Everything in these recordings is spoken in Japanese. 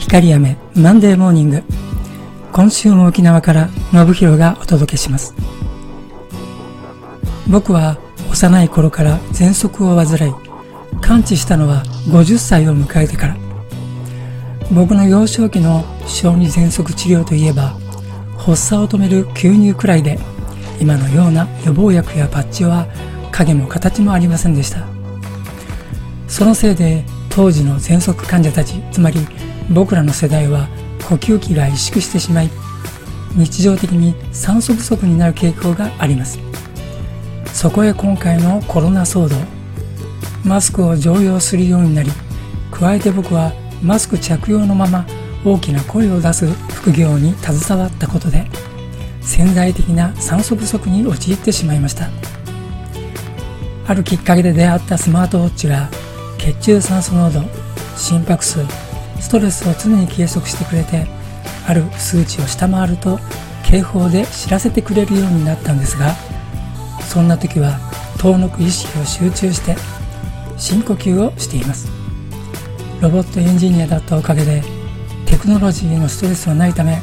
光雨マンデーモーニング今週も沖縄から信弘がお届けします。僕は幼い頃から喘息を患い完治したのは50歳を迎えてから。僕の幼少期の小児喘息治療といえば発作を止める吸入くらいで今のような予防薬やパッチは影も形もありませんでした。そのせいで当時の喘息患者たちつまり僕らの世代は呼吸器が萎縮してしまい日常的に酸素不足になる傾向があります。そこへ今回のコロナ騒動マスクを常用するようになり加えて僕はマスク着用のまま大きな声を出す副業に携わったことで潜在的な酸素不足に陥ってしまいました。あるきっかけで出会ったスマートウォッチが血中酸素濃度心拍数ストレスを常に計測してくれてある数値を下回ると警報で知らせてくれるようになったんですがそんな時は遠のく意識を集中して深呼吸をしています。ロボットエンジニアだったおかげでテクノロジーへのストレスはないため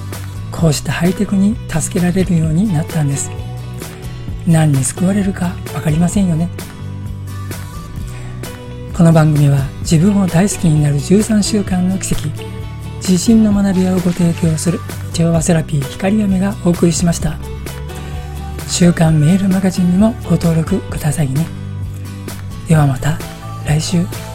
こうしたハイテクに助けられるようになったんです。何に救われるか分かりませんよね。この番組は自分を大好きになる13週間の奇跡自信の学び屋をご提供する調和セラピー光雨がお送りしました。週刊メールマガジンにもご登録くださいね。ではまた来週。